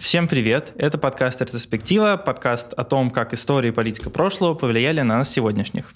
Всем привет! Это подкаст «Ретроспектива», подкаст о том, как история и политика прошлого повлияли на нас сегодняшних.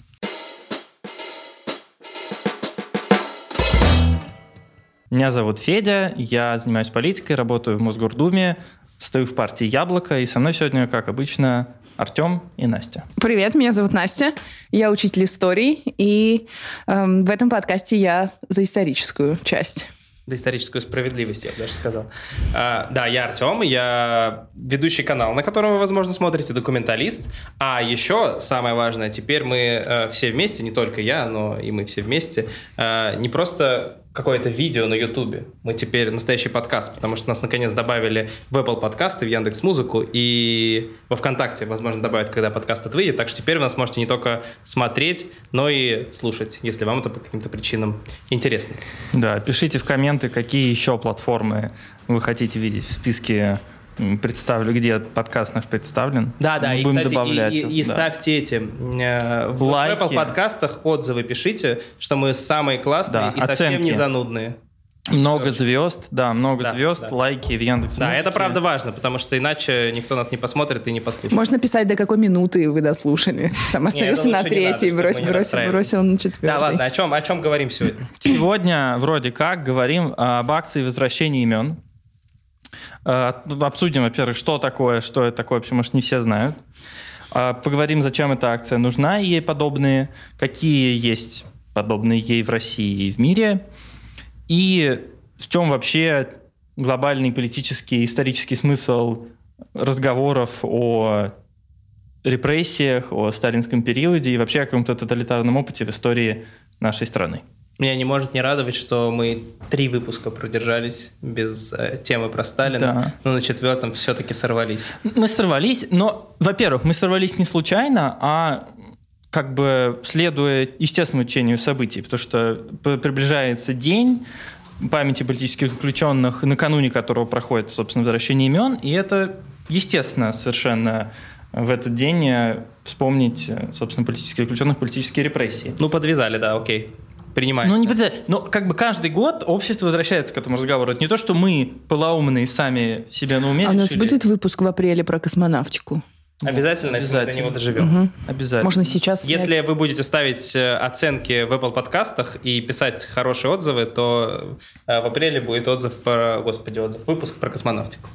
Меня зовут Федя, я занимаюсь политикой, работаю в Мосгордуме, стою в партии «Яблоко», и со мной сегодня, как обычно, Артем и Настя. Привет, меня зовут Настя, я учитель истории, и эм, в этом подкасте я за историческую часть доисторическую справедливость, я бы даже сказал. А, да, я Артем, я ведущий канал, на котором вы, возможно, смотрите, документалист. А еще самое важное, теперь мы э, все вместе, не только я, но и мы все вместе, э, не просто какое-то видео на Ютубе. Мы теперь настоящий подкаст, потому что нас наконец добавили в Apple подкасты, в Яндекс Музыку и во ВКонтакте, возможно, добавят, когда подкаст этот выйдет. Так что теперь вы нас можете не только смотреть, но и слушать, если вам это по каким-то причинам интересно. Да, пишите в комменты, какие еще платформы вы хотите видеть в списке представлю, где подкаст наш представлен. Да, да, Мы и, будем кстати, добавлять. И, и, и да. ставьте эти э, в, Лайки. в Apple подкастах отзывы пишите, что мы самые классные да, и оценки. совсем не занудные. Много звезд, да, много да, звезд, да. лайки в Яндекс. Да, это правда важно, потому что иначе никто нас не посмотрит и не послушает. Можно писать, до какой минуты вы дослушали. Там остановился на третьей, бросил, бросил, бросил на четвертый. Да, ладно, о чем, о чем говорим сегодня? Сегодня вроде как говорим об акции возвращения имен. Э, обсудим, во-первых, что такое, что это такое, почему, может, не все знают. Э, поговорим, зачем эта акция нужна ей подобные, какие есть подобные ей в России и в мире, и в чем вообще глобальный политический, исторический смысл разговоров о репрессиях, о сталинском периоде и вообще о каком-то тоталитарном опыте в истории нашей страны. Меня не может не радовать, что мы три выпуска продержались без э, темы про Сталина, да. но на четвертом все-таки сорвались. Мы сорвались, но, во-первых, мы сорвались не случайно, а как бы следуя естественному течению событий, потому что приближается день памяти политических заключенных, накануне которого проходит, собственно, возвращение имен, и это естественно совершенно в этот день э, вспомнить, э, собственно, политических заключенных, политические репрессии. Ну, подвязали, да, окей принимается. Ну, не подвязали. Но как бы каждый год общество возвращается к этому разговору. Это не то, что мы полоумные сами себе на уме. А у нас будет выпуск в апреле про космонавтику? Обязательно, если мы до него доживем. Угу. Обязательно. Можно сейчас. Если вы будете ставить э, оценки в Apple подкастах и писать хорошие отзывы, то э, в апреле будет отзыв про, господи, отзыв, выпуск про космонавтику.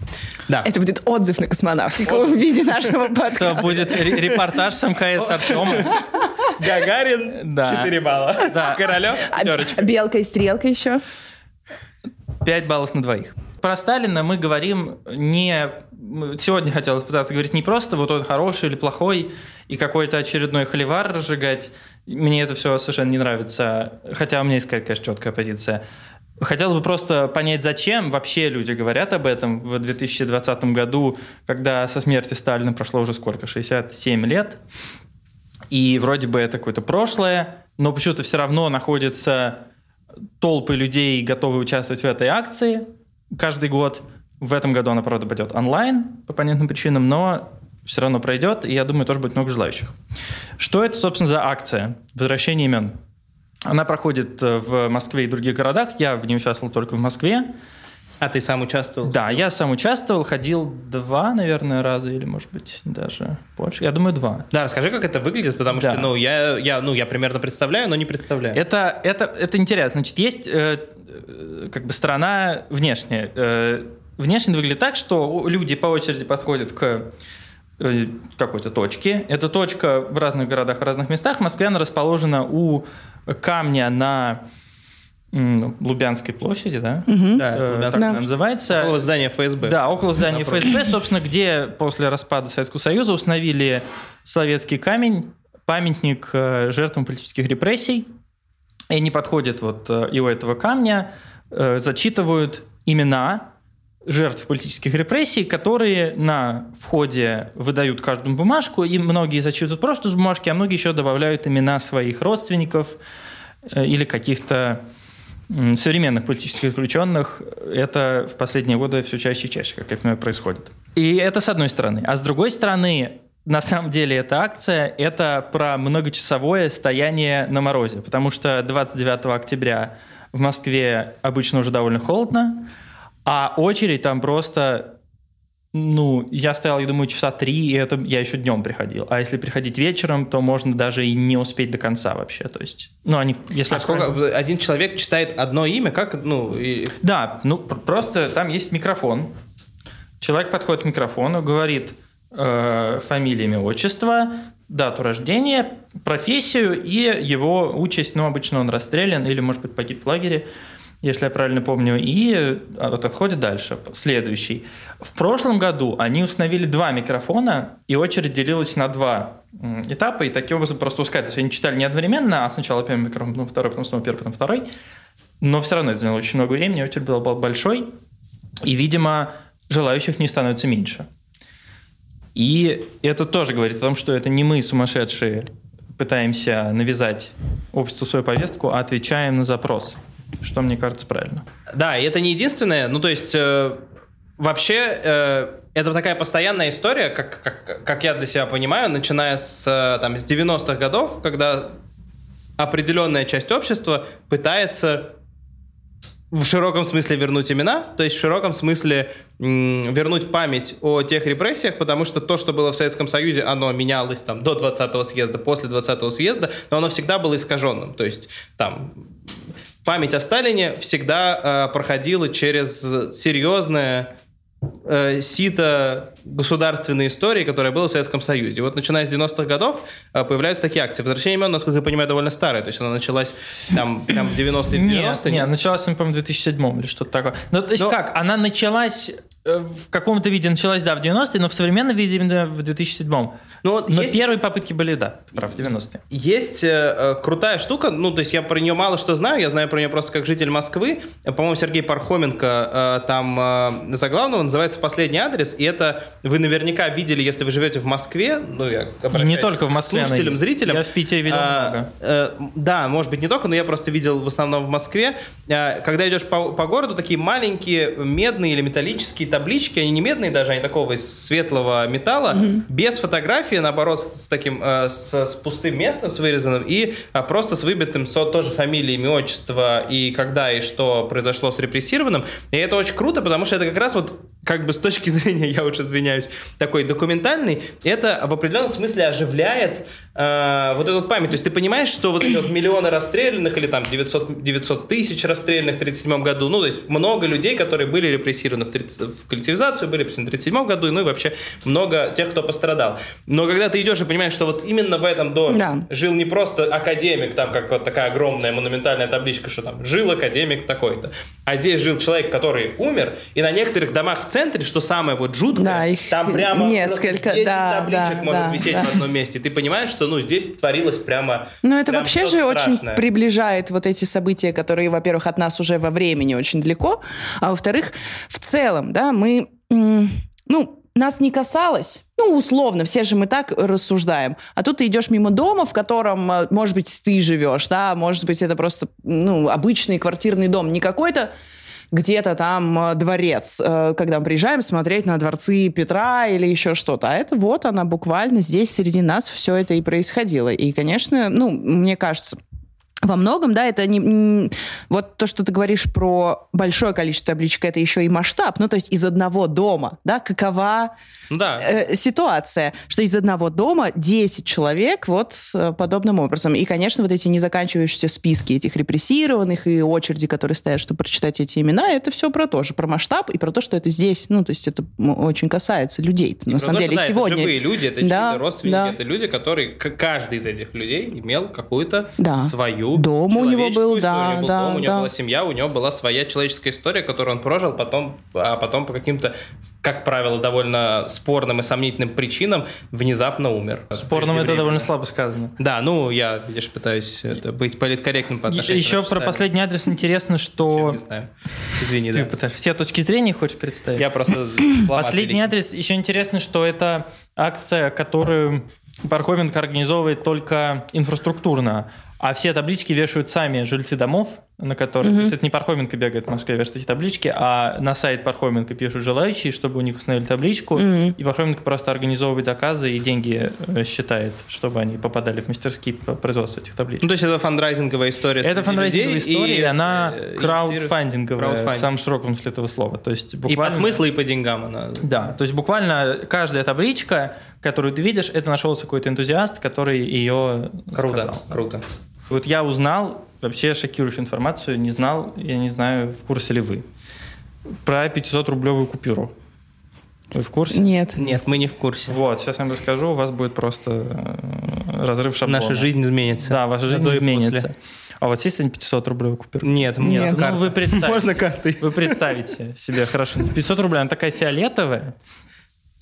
Да. Это будет отзыв на космонавтику в виде нашего подкаста. Это будет репортаж с МКС Артема. Гагарин, да. 4 балла. Да. Королев, пятерочка. А белка и стрелка еще? 5 баллов на двоих. Про Сталина мы говорим не... Сегодня хотелось пытаться говорить не просто вот он хороший или плохой, и какой-то очередной холивар разжигать. Мне это все совершенно не нравится. Хотя у меня есть, конечно, четкая позиция. Хотелось бы просто понять, зачем вообще люди говорят об этом в 2020 году, когда со смерти Сталина прошло уже сколько, 67 лет. И вроде бы это какое-то прошлое, но почему-то все равно находятся толпы людей, готовые участвовать в этой акции каждый год. В этом году она, правда, пойдет онлайн по понятным причинам, но все равно пройдет, и я думаю, тоже будет много желающих. Что это, собственно, за акция «Возвращение имен»? Она проходит в Москве и других городах. Я в ней участвовал только в Москве. А ты сам участвовал? Да, я сам участвовал, ходил два, наверное, раза или, может быть, даже больше. Я думаю, два. Да, расскажи, как это выглядит, потому да. что, ну, я, я, ну, я примерно представляю, но не представляю. Это, это, это интересно. Значит, есть э, э как бы сторона внешняя. Э, внешне выглядит так, что люди по очереди подходят к э, какой-то точке. Эта точка в разных городах, в разных местах. В Москве она расположена у камня на Лубянской площади, да? Угу. Да, это Лубянская да. называется. Около здания ФСБ. Да, около здания ФСБ, собственно, где после распада Советского Союза установили советский камень, памятник э, жертвам политических репрессий. И они подходят вот э, и у этого камня, э, зачитывают имена жертв политических репрессий, которые на входе выдают каждую бумажку, и многие зачитывают просто с бумажки, а многие еще добавляют имена своих родственников или каких-то современных политических заключенных это в последние годы все чаще и чаще, как я понимаю, происходит. И это с одной стороны. А с другой стороны, на самом деле эта акция – это про многочасовое стояние на морозе, потому что 29 октября в Москве обычно уже довольно холодно, а очередь там просто ну, я стоял, я думаю, часа три, и это я еще днем приходил. А если приходить вечером, то можно даже и не успеть до конца вообще. То есть, ну, они, если а сколько, правильно... один человек читает одно имя, как, ну... И... Да, ну, просто там есть микрофон. Человек подходит к микрофону, говорит э, фамилия, имя, отчество, дату рождения, профессию и его участь. Ну, обычно он расстрелян или, может быть, погиб в лагере если я правильно помню, и вот отходит дальше, следующий. В прошлом году они установили два микрофона, и очередь делилась на два этапа, и таким образом просто ускорились. Они читали не одновременно, а сначала первый микрофон, потом второй, потом снова первый, потом второй. Но все равно это заняло очень много времени, очередь была большой, и, видимо, желающих не становится меньше. И это тоже говорит о том, что это не мы, сумасшедшие, пытаемся навязать обществу свою повестку, а отвечаем на запрос что мне кажется правильно. Да, и это не единственное. Ну, то есть, э, вообще, э, это такая постоянная история, как, как, как я для себя понимаю, начиная с, э, там, с 90-х годов, когда определенная часть общества пытается в широком смысле вернуть имена, то есть в широком смысле вернуть память о тех репрессиях, потому что то, что было в Советском Союзе, оно менялось там до 20-го съезда, после 20-го съезда, но оно всегда было искаженным. То есть там память о Сталине всегда э, проходила через серьезное э, сито государственной истории, которая была в Советском Союзе. Вот начиная с 90-х годов э, появляются такие акции. Возвращение имен, насколько я понимаю, довольно старая. То есть она началась там, там в 90-е, 90-е. Нет, нет, началась, по моему в 2007 или что-то такое. Ну, то есть Но... как? Она началась в каком-то виде началась, да, в 90-е, но в современном виде именно в 2007-м. Ну, вот но есть, первые попытки были, да, прав, в 90-е. Есть э, э, крутая штука, ну, то есть я про нее мало что знаю, я знаю про нее просто как житель Москвы. По-моему, Сергей Пархоменко э, там э, заглавного называется «Последний адрес», и это вы наверняка видели, если вы живете в Москве, ну, я И не только в Москве. Слушателям, зрителям. Я в Питере видел а, много. Э, да, может быть, не только, но я просто видел в основном в Москве. Э, когда идешь по, по городу, такие маленькие медные или металлические таблички, они не медные даже, они такого из светлого металла, mm-hmm. без фотографии, наоборот, с, таким, э, с, с пустым местом, с вырезанным, и э, просто с выбитым со, тоже фамилией, имя, отчество, и когда и что произошло с репрессированным. И это очень круто, потому что это как раз вот, как бы с точки зрения, я уж извиняюсь, такой документальный, это в определенном смысле оживляет э, вот эту память. То есть ты понимаешь, что вот эти вот миллионы расстрелянных или там 900, 900 тысяч расстрелянных в 1937 году, ну, то есть много людей, которые были репрессированы в, 30, в коллективизацию, были репрессированы в 1937 году, ну и вообще много тех, кто пострадал. Но когда ты идешь и понимаешь, что вот именно в этом доме да. жил не просто академик, там как вот такая огромная монументальная табличка, что там жил академик такой-то, а здесь жил человек, который умер, и на некоторых домах в центре, что самое вот жуткое, да, их там прямо несколько, 10 да, табличек да, может да, висеть да. в одном месте. Ты понимаешь, что ну здесь творилось прямо. Ну это прямо вообще же страшное. очень приближает вот эти события, которые, во-первых, от нас уже во времени очень далеко, а во-вторых, в целом, да, мы, ну, нас не касалось, ну, условно, все же мы так рассуждаем. А тут ты идешь мимо дома, в котором, э, может быть, ты живешь, да, может быть, это просто, ну, обычный квартирный дом, не какой-то где-то там э, дворец, э, когда мы приезжаем смотреть на дворцы Петра или еще что-то. А это вот она буквально здесь среди нас все это и происходило. И, конечно, ну, мне кажется, во многом, да, это не, не... Вот то, что ты говоришь про большое количество табличек, это еще и масштаб. Ну, то есть из одного дома, да, какова да. Э, ситуация, что из одного дома 10 человек вот э, подобным образом. И, конечно, вот эти незаканчивающиеся списки этих репрессированных и очереди, которые стоят, чтобы прочитать эти имена, это все про то же, про масштаб и про то, что это здесь, ну, то есть это очень касается людей. на самом то, деле, что, да, сегодня... Это живые люди, это да, родственники, да. это люди, которые, каждый из этих людей имел какую-то да. свою дом у него был, да, у него был да, дом, у него да. была семья, у него была своя человеческая история, которую он прожил, потом, а потом по каким-то, как правило, довольно спорным и сомнительным причинам внезапно умер. Спорным это довольно слабо сказано. Да, ну я, видишь, пытаюсь это, быть политкорректным по отношению Еще про последний адрес интересно, что... не знаю. Извини, Ты да. Все точки зрения хочешь представить? Я просто... Последний адрес, еще интересно, что это акция, которую Пархоменко организовывает только инфраструктурно, А все таблички вешают сами жильцы домов, на которых... Mm-hmm. То есть это не Пархоменко бегает в Москве вешает эти таблички, а на сайт Пархоменко пишут желающие, чтобы у них установили табличку, mm-hmm. и Пархоменко просто организовывает заказы и деньги э, считает, чтобы они попадали в мастерские по производству этих табличек. Ну, то есть это фандрайзинговая история Это фандрайзинговая история, и она э, краудфандинговая в самом широком смысле этого слова. То есть буквально... И по смыслу, и по деньгам она... Да, то есть буквально каждая табличка, которую ты видишь, это нашелся какой-то энтузиаст, который ее Круто, сказал. круто. Вот я узнал вообще шокирующую информацию, не знал, я не знаю, в курсе ли вы, про 500-рублевую купюру. Вы в курсе? Нет. Нет, мы не в курсе. Вот, сейчас я вам расскажу, у вас будет просто э, разрыв шаблона. Наша жизнь изменится. Да, ваша жизнь изменится. После. А у вас есть 500 рублей купюра? Нет, нет. Ну, вы представите. Можно картой. Вы представите себе, хорошо. 500 рублей, она такая фиолетовая,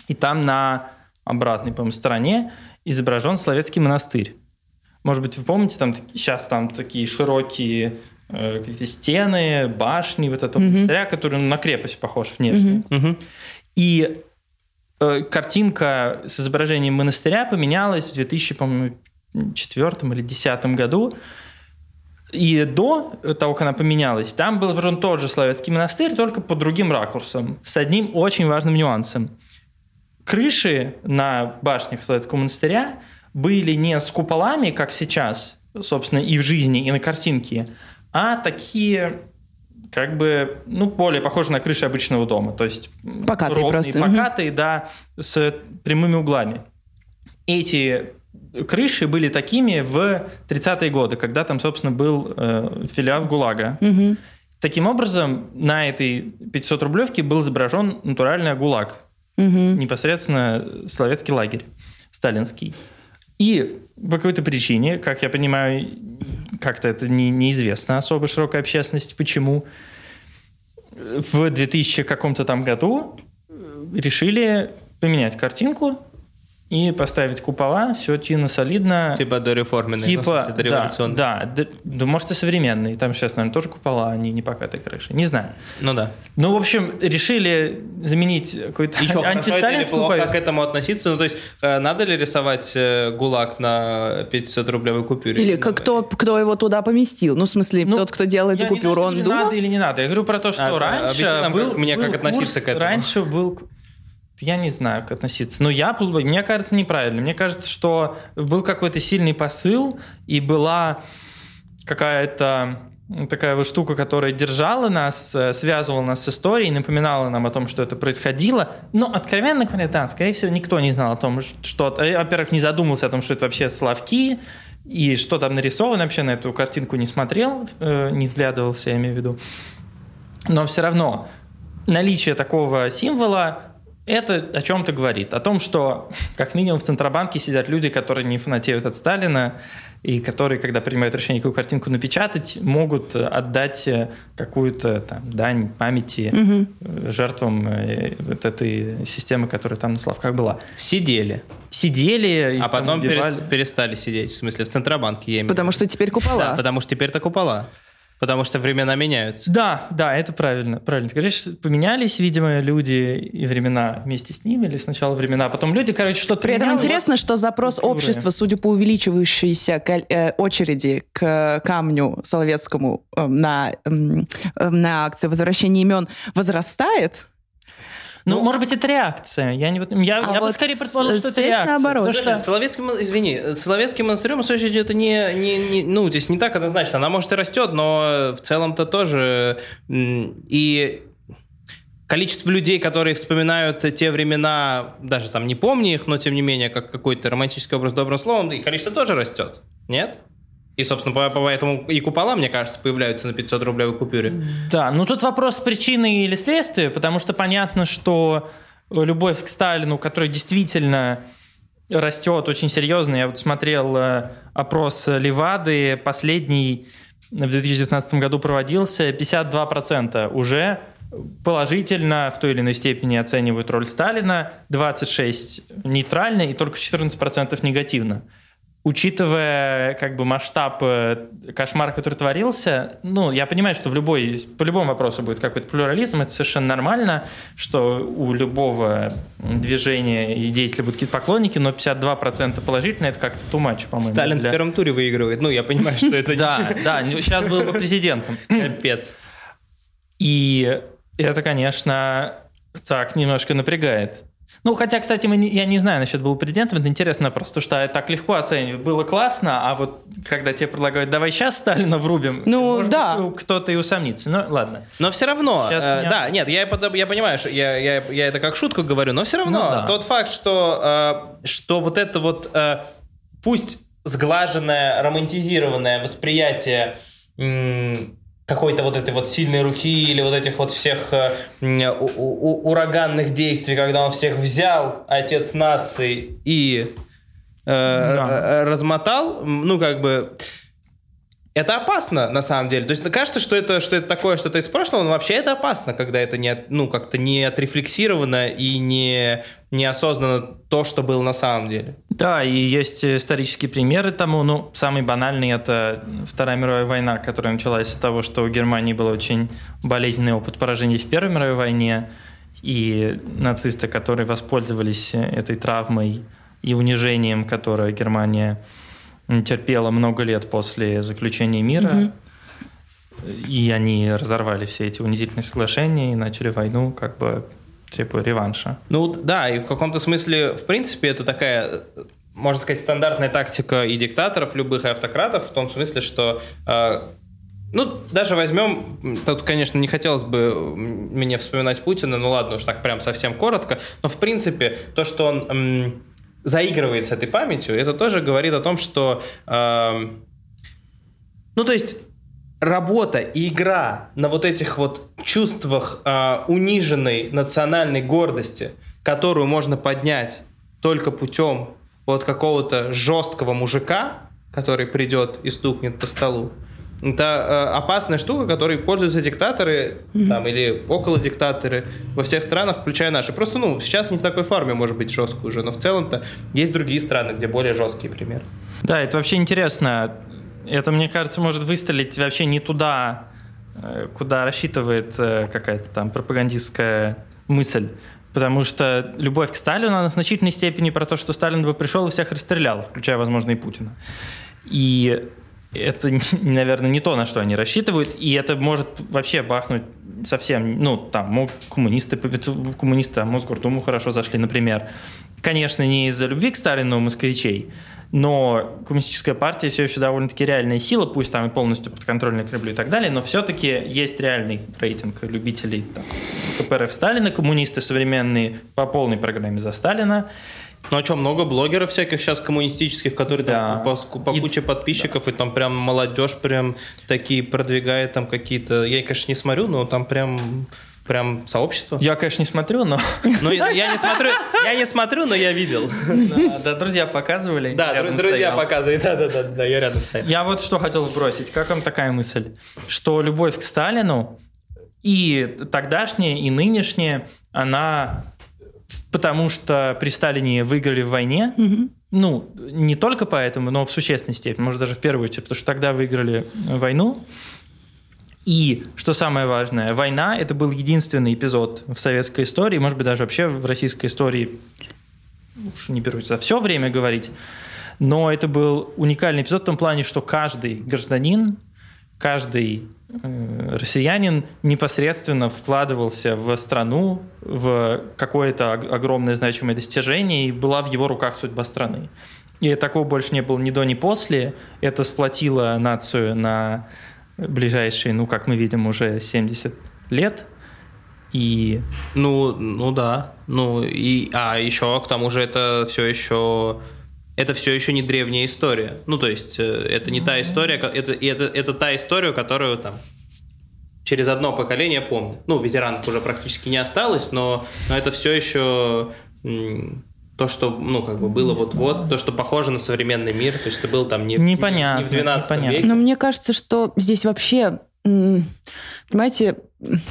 и там на обратной, по-моему, стороне изображен Словецкий монастырь. Может быть, вы помните, там сейчас там такие широкие э, какие-то стены, башни вот этого mm-hmm. монастыря, который на крепость похож внешне. Mm-hmm. И э, картинка с изображением монастыря поменялась в 2004 или 2010 году. И до того, как она поменялась, там был изображен тот же Славянский монастырь, только под другим ракурсом, с одним очень важным нюансом. Крыши на башнях Славянского монастыря – были не с куполами, как сейчас, собственно, и в жизни, и на картинке, а такие как бы, ну, более похожи на крыши обычного дома. То есть покатые ровные, просто. покатые, угу. да, с прямыми углами. Эти крыши были такими в 30-е годы, когда там, собственно, был э, филиал ГУЛАГа. Угу. Таким образом, на этой 500-рублевке был изображен натуральный ГУЛАГ. Угу. Непосредственно советский лагерь сталинский. И по какой-то причине, как я понимаю, как-то это не, неизвестно особо широкой общественности, почему в 2000 каком-то там году решили поменять картинку и поставить купола, все чинно, солидно. Типа дореформенные, типа, ну, да, да, да, да, может и современные. Там сейчас, наверное, тоже купола, они не покатые крыши. Не знаю. Ну да. Ну, в общем, решили заменить какой-то антисталинскую повестку. Как к этому относиться? Ну, то есть, э, надо ли рисовать э, ГУЛАГ на 500-рублевой купюре? Или как, кто, кто его туда поместил? Ну, в смысле, ну, тот, кто делал эту купюру, он думал? надо или не надо. Я говорю про то, что а, раньше нам, был, как, мне был как относиться курс, к этому. Раньше был я не знаю, как относиться. Но я, мне кажется, неправильно. Мне кажется, что был какой-то сильный посыл, и была какая-то такая вот штука, которая держала нас, э, связывала нас с историей, напоминала нам о том, что это происходило. Но, откровенно говоря, да, скорее всего, никто не знал о том, что... Э, во-первых, не задумался о том, что это вообще Славки, и что там нарисовано, вообще на эту картинку не смотрел, э, не вглядывался, я имею в виду. Но все равно наличие такого символа это о чем-то говорит. О том, что как минимум в Центробанке сидят люди, которые не фанатеют от Сталина, и которые, когда принимают решение, какую картинку напечатать, могут отдать какую-то там, дань памяти угу. жертвам э, вот этой системы, которая там на Славках была. Сидели. Сидели. А потом перестали сидеть, в смысле, в Центробанке, я имею Потому что теперь купола. Да, потому что теперь это купола. Потому что времена меняются. Да, да, это правильно. Правильно. Ты говоришь, поменялись, видимо, люди и времена вместе с ними, или сначала времена, а потом люди, короче, что-то При этом интересно, что запрос культуры. общества, судя по увеличивающейся э, очереди к камню Соловецкому э, на, э, на акцию возвращения имен возрастает, ну, ну, может быть, это реакция. Я, не, я, а я вот бы скорее предположил, что это реакция. наоборот. Потому что... Соловецким, извини, Соловецким монастырем история это не, не, не, ну, здесь не так однозначно. Она, может, и растет, но в целом-то тоже. И количество людей, которые вспоминают те времена, даже там не помня их, но тем не менее, как какой-то романтический образ добрым словом, и количество тоже растет. Нет? И, собственно, поэтому и купола, мне кажется, появляются на 500 рублевой купюре. Да, ну тут вопрос причины или следствия, потому что понятно, что любовь к Сталину, которая действительно растет очень серьезно. Я вот смотрел э, опрос Левады, последний в 2019 году проводился, 52% уже положительно в той или иной степени оценивают роль Сталина, 26% нейтрально и только 14% негативно учитывая как бы масштаб э, кошмара, который творился, ну, я понимаю, что в любой, по любому вопросу будет какой-то плюрализм, это совершенно нормально, что у любого движения и деятеля будут какие-то поклонники, но 52% положительно, это как-то too much, по-моему. Сталин для... в первом туре выигрывает, ну, я понимаю, что это... Да, да, сейчас был бы президентом. Капец. И это, конечно, так немножко напрягает. Ну, хотя, кстати, мы не, я не знаю насчет был президентом, это интересно просто, что так легко оценивать. Было классно, а вот когда тебе предлагают, давай сейчас Сталина врубим, ну, может да. быть, кто-то и усомнится. Ну, ладно. Но все равно, э, меня... да, нет, я, я понимаю, что я, я, я это как шутку говорю, но все равно ну, да. тот факт, что, э, что вот это вот, э, пусть сглаженное, романтизированное восприятие какой-то вот этой вот сильной руки или вот этих вот всех э, ураганных действий, когда он всех взял, отец нации, и э, да. размотал, ну, как бы это опасно, на самом деле. То есть кажется, что это, что это такое что-то из прошлого, но вообще это опасно, когда это не, ну, как-то не отрефлексировано и не, неосознанно то, что было на самом деле. Да, и есть исторические примеры тому. Ну, самый банальный – это Вторая мировая война, которая началась с того, что у Германии был очень болезненный опыт поражения в Первой мировой войне, и нацисты, которые воспользовались этой травмой и унижением, которое Германия терпела много лет после заключения мира. Угу. И они разорвали все эти унизительные соглашения и начали войну, как бы требуя реванша. Ну да, и в каком-то смысле, в принципе, это такая можно сказать, стандартная тактика и диктаторов, любых и автократов, в том смысле, что э, ну, даже возьмем, тут, конечно, не хотелось бы мне вспоминать Путина, ну ладно, уж так прям совсем коротко, но в принципе то, что он заигрывает с этой памятью, это тоже говорит о том, что... Э, ну, то есть работа и игра на вот этих вот чувствах э, униженной национальной гордости, которую можно поднять только путем вот какого-то жесткого мужика, который придет и стукнет по столу, это э, опасная штука, которой пользуются диктаторы mm-hmm. там, или около диктаторы во всех странах, включая наши. Просто, ну, сейчас не в такой форме может быть жестко уже, но в целом-то есть другие страны, где более жесткие примеры. Да, это вообще интересно. Это, мне кажется, может выстрелить вообще не туда, э, куда рассчитывает э, какая-то там пропагандистская мысль. Потому что любовь к Сталину, она в значительной степени про то, что Сталин бы пришел и всех расстрелял, включая, возможно, и Путина. И это, наверное, не то, на что они рассчитывают, и это может вообще бахнуть совсем, ну, там, коммунисты, коммунисты, а Мосгордуму хорошо зашли, например. Конечно, не из-за любви к Сталину москвичей, но коммунистическая партия все еще довольно-таки реальная сила, пусть там и полностью подконтрольная Кремлю и так далее, но все-таки есть реальный рейтинг любителей там, КПРФ Сталина, коммунисты современные по полной программе за Сталина, ну а что, много блогеров всяких сейчас коммунистических, которые да. там по, по и, куче подписчиков, да. и там прям молодежь прям такие продвигает там какие-то... Я, конечно, не смотрю, но там прям прям сообщество? Я, конечно, не смотрю, но... Ну, я не смотрю, я не смотрю, но я видел. Да, друзья показывали. Да, друзья показывают, да, да, да, я рядом стоял. Я вот что хотел сбросить. Как вам такая мысль? Что любовь к Сталину и тогдашняя, и нынешняя, она потому что при Сталине выиграли в войне. Угу. Ну, не только поэтому, но в существенной степени, может, даже в первую очередь, потому что тогда выиграли войну. И, что самое важное, война – это был единственный эпизод в советской истории, может быть, даже вообще в российской истории, уж не берусь за все время говорить, но это был уникальный эпизод в том плане, что каждый гражданин, каждый Э, россиянин непосредственно вкладывался в страну, в какое-то огромное значимое достижение, и была в его руках судьба страны. И такого больше не было ни до, ни после. Это сплотило нацию на ближайшие, ну, как мы видим, уже 70 лет. И... Ну, ну да. Ну, и, а еще к тому же это все еще это все еще не древняя история. Ну, то есть, э, это не та история, это, это, это та история, которую там через одно поколение помнят. Ну, ветеранов уже практически не осталось, но, но это все еще то, что, ну, как бы было вот-вот, то, что похоже на современный мир, то есть это было там не, непонятно, не в 12 непонятно. веке. Но мне кажется, что здесь вообще, понимаете,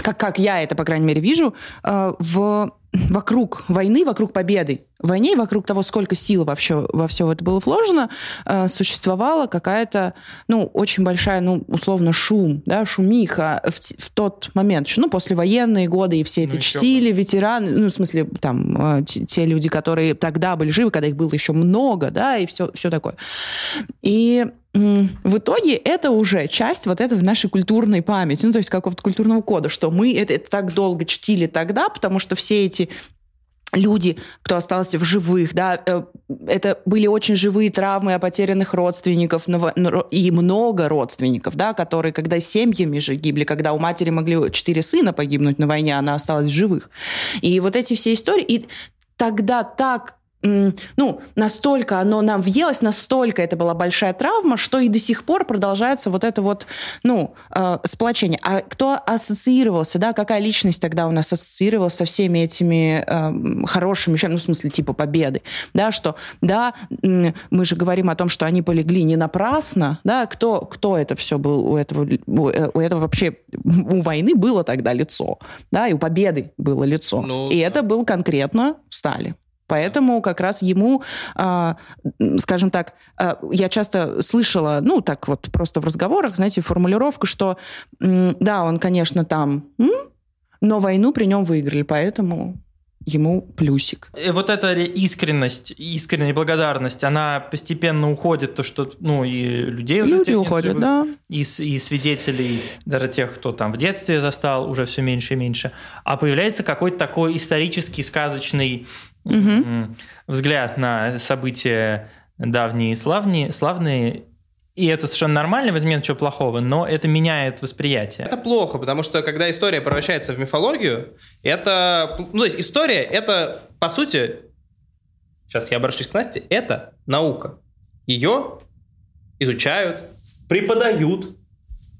как, как я это, по крайней мере, вижу, э, в вокруг войны, вокруг победы войне и вокруг того, сколько сил вообще во все это было вложено, э, существовала какая-то, ну, очень большая, ну, условно, шум, да, шумиха в, в тот момент, ну, послевоенные годы, и все это ну, чтили, ветераны, ну, в смысле, там, э, те люди, которые тогда были живы, когда их было еще много, да, и все, все такое. И в итоге это уже часть вот этой нашей культурной памяти, ну, то есть какого-то культурного кода, что мы это, это так долго чтили тогда, потому что все эти люди, кто остался в живых, да, э, это были очень живые травмы о потерянных родственников и много родственников, да, которые, когда семьями же гибли, когда у матери могли четыре сына погибнуть на войне, она осталась в живых. И вот эти все истории, и тогда так ну, настолько оно нам въелось, настолько это была большая травма, что и до сих пор продолжается вот это вот, ну, э, сплочение. А кто ассоциировался, да, какая личность тогда у нас ассоциировалась со всеми этими э, хорошими вещами, ну, в смысле, типа победы, да, что, да, мы же говорим о том, что они полегли не напрасно, да, кто, кто это все был у этого, у э, этого вообще, у войны было тогда лицо, да, и у победы было лицо. Ну, и да. это был конкретно Сталин. Поэтому как раз ему, а, скажем так, а, я часто слышала, ну, так вот просто в разговорах, знаете, формулировку, что да, он, конечно, там, но войну при нем выиграли, поэтому ему плюсик. И вот эта искренность, искренняя благодарность, она постепенно уходит, то что, ну, и людей уже Люди уходят, живых, да. И, и свидетелей, даже тех, кто там в детстве застал, уже все меньше и меньше. А появляется какой-то такой исторический, сказочный угу. взгляд на события давние и славные, славные, и это совершенно нормально, в этом нет ничего плохого, но это меняет восприятие. Это плохо, потому что когда история превращается в мифологию, это... Ну, то есть история — это, по сути, сейчас я обращусь к Насте, это наука. Ее изучают, преподают,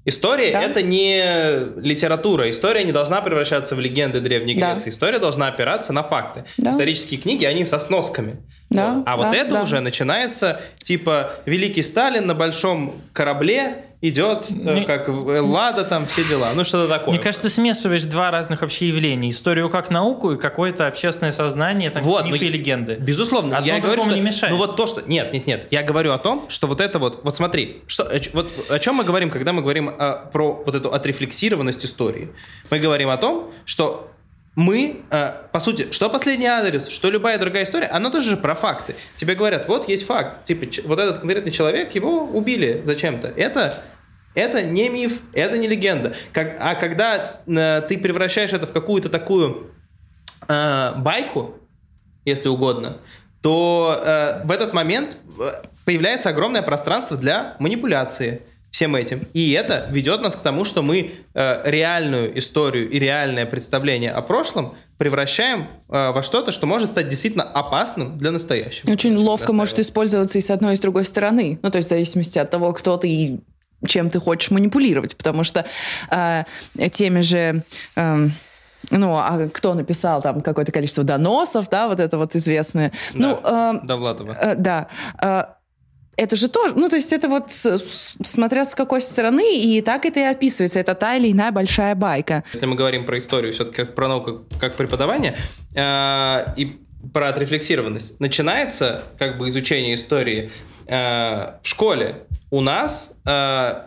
История да. это не литература. История не должна превращаться в легенды Древней Греции. Да. История должна опираться на факты. Да. Исторические книги, они со сносками. Да, а да, вот это да. уже начинается типа Великий Сталин на большом корабле идет, э, Мне... как Лада, там все дела. Ну, что-то такое. Мне кажется, ты смешиваешь два разных вообще явления. Историю как науку и какое-то общественное сознание, там, вот, мифы ну, и легенды. Безусловно. Одно я говорю, что, не мешает. Ну, вот то, что... Нет, нет, нет. Я говорю о том, что вот это вот... Вот смотри, что, вот о чем мы говорим, когда мы говорим о, про вот эту отрефлексированность истории? Мы говорим о том, что мы, э, по сути, что последний адрес, что любая другая история, она тоже же про факты. Тебе говорят, вот есть факт, типа, вот этот конкретный человек, его убили зачем-то. Это это не миф, это не легенда. Как, а когда э, ты превращаешь это в какую-то такую э, байку, если угодно, то э, в этот момент э, появляется огромное пространство для манипуляции всем этим. И это ведет нас к тому, что мы э, реальную историю и реальное представление о прошлом превращаем э, во что-то, что может стать действительно опасным для настоящего. Очень ловко может использоваться и с одной, и с другой стороны. Ну, то есть в зависимости от того, кто ты чем ты хочешь манипулировать, потому что э, теми же... Э, ну, а кто написал там какое-то количество доносов, да, вот это вот известное. Да, ну, э, Довлатова. Э, да. Э, это же тоже, ну, то есть это вот смотря с какой стороны, и так это и описывается. Это та или иная большая байка. Если мы говорим про историю, все-таки как про науку, как преподавание, э, и про отрефлексированность, начинается как бы изучение истории в школе у нас э,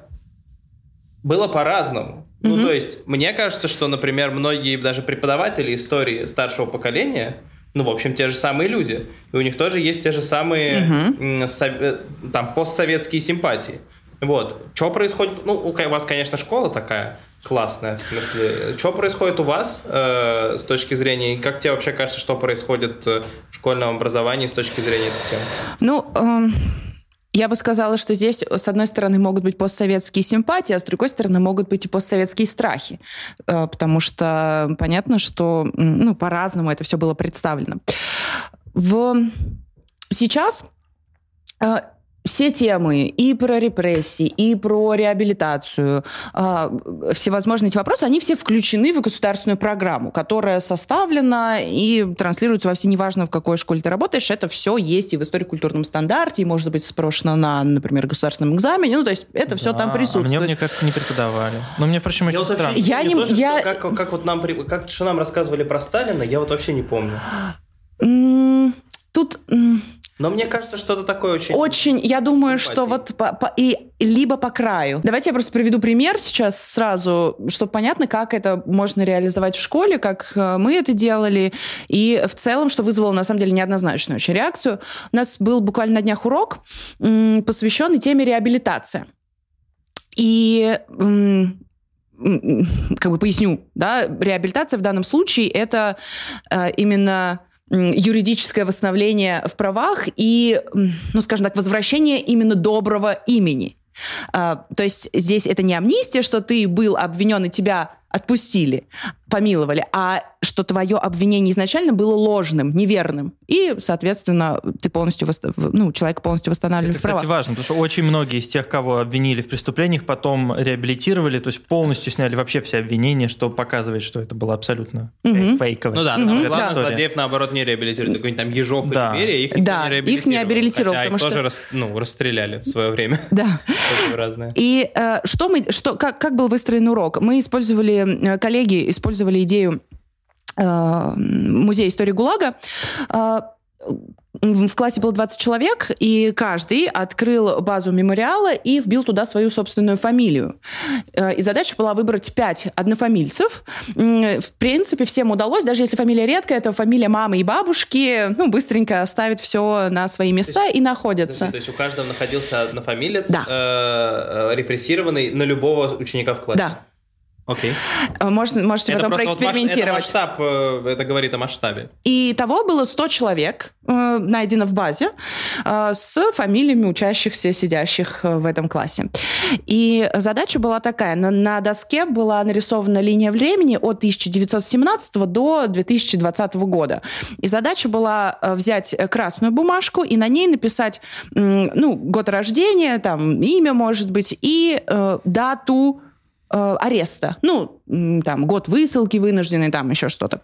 было по-разному. Mm-hmm. Ну, то есть, мне кажется, что, например, многие даже преподаватели истории старшего поколения, ну, в общем, те же самые люди. И у них тоже есть те же самые mm-hmm. со- там постсоветские симпатии. Вот. Что происходит? Ну, у вас, конечно, школа такая классная, в смысле. Что происходит у вас э, с точки зрения, как тебе вообще кажется, что происходит в школьном образовании с точки зрения этой темы? Ну, э, я бы сказала, что здесь, с одной стороны, могут быть постсоветские симпатии, а с другой стороны, могут быть и постсоветские страхи. Э, потому что понятно, что ну, по-разному это все было представлено. В... Сейчас э, все темы и про репрессии, и про реабилитацию, э, всевозможные эти вопросы, они все включены в государственную программу, которая составлена и транслируется во все, неважно, в какой школе ты работаешь, это все есть и в истории-культурном стандарте, и может быть спрошено на, например, государственном экзамене, ну, то есть это да, все там присутствует. А мне, мне кажется, не преподавали. Но мне, впрочем, очень странно. Я не... Тоже, я... Как, как вот нам, как что нам рассказывали про Сталина, я вот вообще не помню. Тут... Но мне кажется, что-то такое очень... Очень, я думаю, что вот по, по, и либо по краю. Давайте я просто приведу пример сейчас сразу, чтобы понятно, как это можно реализовать в школе, как э, мы это делали, и в целом, что вызвало, на самом деле, неоднозначную очень реакцию. У нас был буквально на днях урок, посвященный теме реабилитации. И как бы поясню, да, реабилитация в данном случае это э, именно юридическое восстановление в правах и, ну, скажем так, возвращение именно доброго имени. Uh, то есть здесь это не амнистия, что ты был обвинен и тебя отпустили, помиловали, а что твое обвинение изначально было ложным, неверным. И, соответственно, ты полностью, ну, человек полностью восстанавливает Это, кстати, важно, потому что очень многие из тех, кого обвинили в преступлениях, потом реабилитировали, то есть полностью сняли вообще все обвинения, что показывает, что это было абсолютно угу. фейковое. Ну да, угу. главное, да. злодеев, наоборот, не реабилитируют. Какой-нибудь там Ежов да. или Берия, их да, не реабилитировал. их не реабилитировал, Хотя потому их что... тоже рас, ну, расстреляли в свое время. Да. разные. И э, что мы, что, как, как был выстроен урок? Мы использовали, э, коллеги использовали идею э, Музея истории ГУЛАГа. Э, в классе было 20 человек, и каждый открыл базу мемориала и вбил туда свою собственную фамилию. Э, и задача была выбрать 5 однофамильцев. В принципе, всем удалось, даже если фамилия редкая, это фамилия мамы и бабушки, ну, быстренько оставить все на свои места есть, и находятся. То есть у каждого находился однофамилец, да. э, репрессированный на любого ученика в классе? Да. Окей. Э, можно, можете это потом проэкспериментировать. Вот масштаб, э, это говорит о масштабе. И того было 100 человек э, найдено в базе с фамилиями учащихся, сидящих в этом классе. И задача была такая. На, на доске была нарисована линия времени от 1917 до 2020 года. И задача была взять красную бумажку и на ней написать ну, год рождения, там, имя, может быть, и э, дату Э, ареста. Ну, там, год высылки вынужденный, там еще что-то.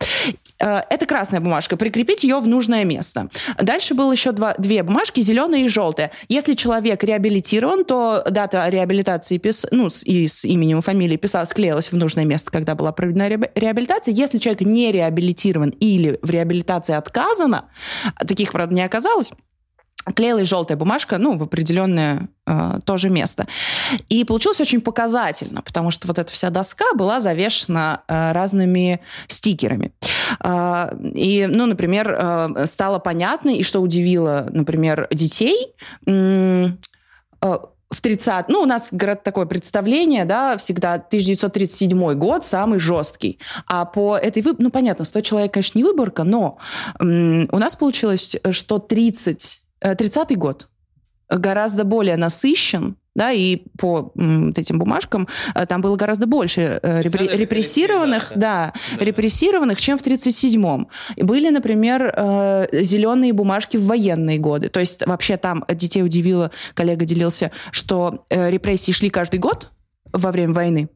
Э, это красная бумажка. Прикрепить ее в нужное место. Дальше было еще два, две бумажки, зеленая и желтая. Если человек реабилитирован, то дата реабилитации пис... ну, с, и с именем и фамилией писалась, склеилась в нужное место, когда была проведена реабилитация. Если человек не реабилитирован или в реабилитации отказано, таких, правда, не оказалось, клеилась желтая бумажка, ну, в определенное э, тоже место. И получилось очень показательно, потому что вот эта вся доска была завешена э, разными стикерами. Э, и, ну, например, э, стало понятно, и что удивило, например, детей, э, в 30... Ну, у нас такое представление, да, всегда 1937 год самый жесткий. А по этой... Выб... Ну, понятно, 100 человек, конечно, не выборка, но у нас получилось, что 30 30-й э, год гораздо более насыщен, да, и по вот этим бумажкам э, там было гораздо больше э, репре- репрессированных, да, да, репрессированных, чем в 37-м. Были, например, зеленые бумажки в военные годы. То есть вообще там детей удивило, коллега делился, что репрессии шли каждый год во время войны,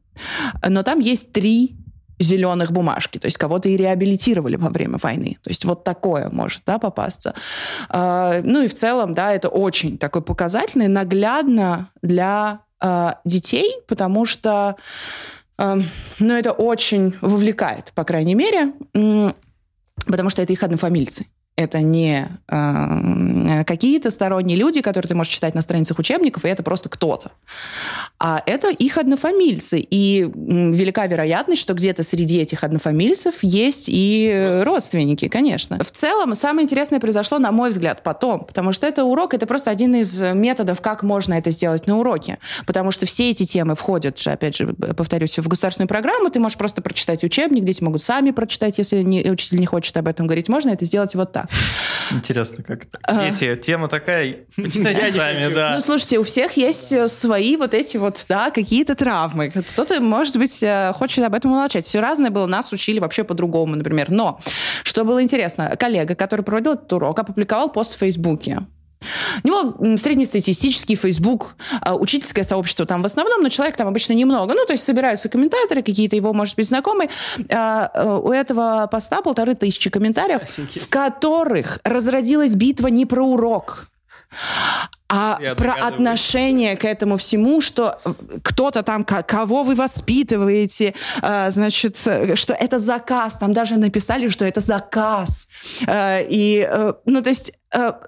но там есть три зеленых бумажки, то есть кого-то и реабилитировали во время войны. То есть вот такое может да, попасться. А, ну и в целом, да, это очень такой показательный, наглядно для а, детей, потому что а, ну, это очень вовлекает, по крайней мере, потому что это их однофамильцы. Это не э, какие-то сторонние люди, которые ты можешь читать на страницах учебников, и это просто кто-то. А это их однофамильцы. И велика вероятность, что где-то среди этих однофамильцев есть и родственники, конечно. В целом, самое интересное произошло, на мой взгляд, потом. Потому что это урок, это просто один из методов, как можно это сделать на уроке. Потому что все эти темы входят же, опять же, повторюсь, в государственную программу. Ты можешь просто прочитать учебник, дети могут сами прочитать, если не, учитель не хочет об этом говорить. Можно это сделать вот так. Интересно, как это. Дети, тема такая, почитайте сами, да. Ну, слушайте, у всех есть э, свои вот эти вот, да, какие-то травмы. Кто-то, может быть, э, хочет об этом умолчать. Все разное было, нас учили вообще по-другому, например. Но, что было интересно, коллега, который проводил этот урок, опубликовал пост в Фейсбуке У него среднестатистический Facebook, а, учительское сообщество там в основном, но человек там обычно немного. Ну, то есть собираются комментаторы какие-то, его, может быть, знакомые. А, э, у этого поста полторы тысячи комментариев, Офигеть. в которых разразилась битва не про урок, а Я про отношение к этому всему, что э, кто-то там, кого вы воспитываете, э, значит, что это заказ, там даже написали, что это заказ. Э, и, ну, то есть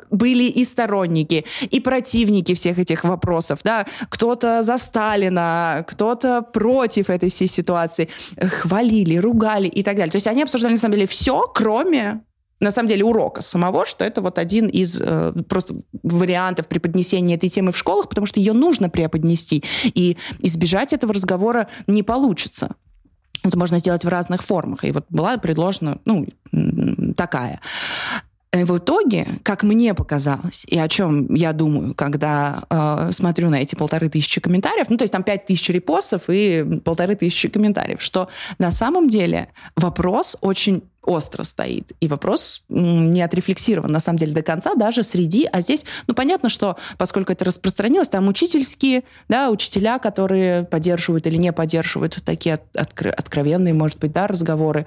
были и сторонники, и противники всех этих вопросов, да, кто-то за Сталина, кто-то против этой всей ситуации, хвалили, ругали и так далее. То есть они обсуждали, на самом деле, все, кроме на самом деле урока самого, что это вот один из э, просто вариантов преподнесения этой темы в школах, потому что ее нужно преподнести, и избежать этого разговора не получится. Это можно сделать в разных формах. И вот была предложена ну, такая. Э, в итоге, как мне показалось, и о чем я думаю, когда э, смотрю на эти полторы тысячи комментариев, ну, то есть там пять тысяч репостов и полторы тысячи комментариев, что на самом деле вопрос очень остро стоит. И вопрос не отрефлексирован, на самом деле, до конца, даже среди... А здесь, ну, понятно, что поскольку это распространилось, там учительские, да, учителя, которые поддерживают или не поддерживают такие откро- откровенные, может быть, да, разговоры.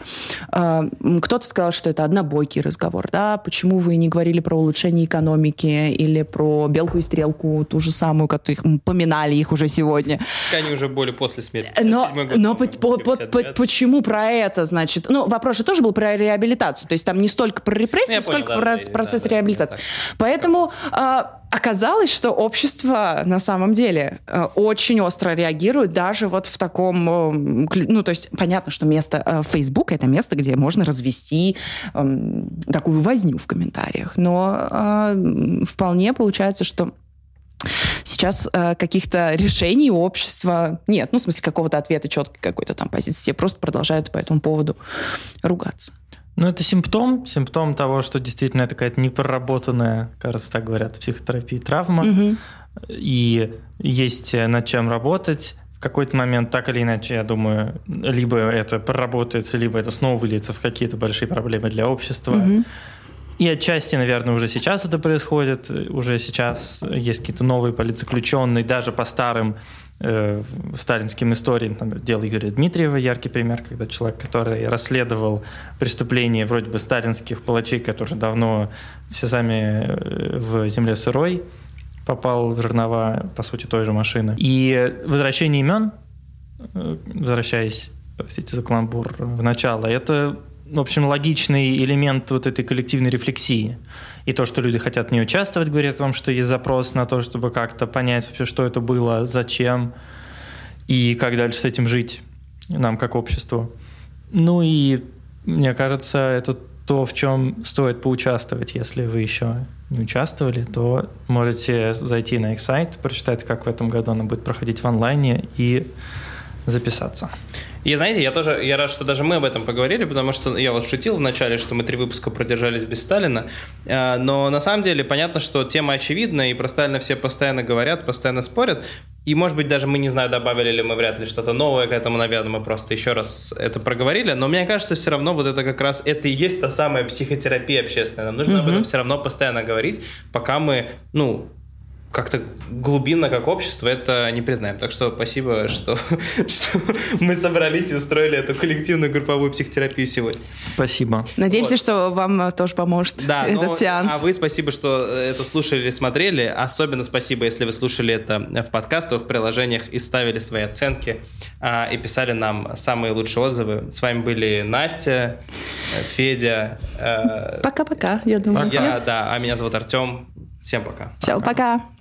А, кто-то сказал, что это однобойкий разговор, да, почему вы не говорили про улучшение экономики или про белку и стрелку, ту же самую, которую поминали их уже сегодня. Они уже более после смерти. Но, но по, по, по, по, почему про это, значит? Ну, вопрос же тоже был про про реабилитацию. То есть там не столько про репрессии, сколько понял, про да, процесс да, реабилитации. Да, Поэтому э, оказалось, что общество на самом деле э, очень остро реагирует даже вот в таком... Э, ну, то есть понятно, что место э, Facebook — это место, где можно развести э, такую возню в комментариях. Но вполне получается, что Сейчас э, каких-то решений у общества нет. Ну, в смысле, какого-то ответа четкой какой-то там позиции. Все просто продолжают по этому поводу ругаться. Ну, это симптом, симптом того, что действительно это какая-то непроработанная, кажется, так говорят в психотерапии, травма. Угу. И есть над чем работать. В какой-то момент, так или иначе, я думаю, либо это проработается, либо это снова выльется в какие-то большие проблемы для общества. Угу. И отчасти, наверное, уже сейчас это происходит. Уже сейчас есть какие-то новые политзаключенные, даже по старым э, сталинским историям. Например, дело Юрия Дмитриева, яркий пример, когда человек, который расследовал преступления вроде бы сталинских палачей, которые давно все сами э, в земле сырой, попал в жернова, по сути, той же машины. И возвращение имен, э, возвращаясь, простите за каламбур, в начало, это в общем, логичный элемент вот этой коллективной рефлексии. И то, что люди хотят не участвовать, говорит о том, что есть запрос на то, чтобы как-то понять вообще, что это было, зачем, и как дальше с этим жить нам как обществу. Ну и мне кажется, это то, в чем стоит поучаствовать. Если вы еще не участвовали, то можете зайти на их сайт, прочитать, как в этом году она будет проходить в онлайне и записаться. И знаете, я тоже, я рад, что даже мы об этом поговорили, потому что я вот шутил вначале, что мы три выпуска продержались без Сталина, а, но на самом деле понятно, что тема очевидна, и про Сталина все постоянно говорят, постоянно спорят, и, может быть, даже мы, не знаю, добавили ли мы вряд ли что-то новое к этому, наверное, мы просто еще раз это проговорили, но мне кажется, все равно вот это как раз, это и есть та самая психотерапия общественная. Нам нужно mm-hmm. об этом все равно постоянно говорить, пока мы, ну, как-то глубинно, как общество, это не признаем. Так что спасибо, что, что мы собрались и устроили эту коллективную групповую психотерапию сегодня. Спасибо. Надеемся, вот. что вам тоже поможет да, этот ну, сеанс. А вы спасибо, что это слушали или смотрели. Особенно спасибо, если вы слушали это в подкастах, в приложениях и ставили свои оценки а, и писали нам самые лучшие отзывы. С вами были Настя, Федя. Э, Пока-пока, я думаю. Я, да, а меня зовут Артем. Всем пока. Все, пока. пока.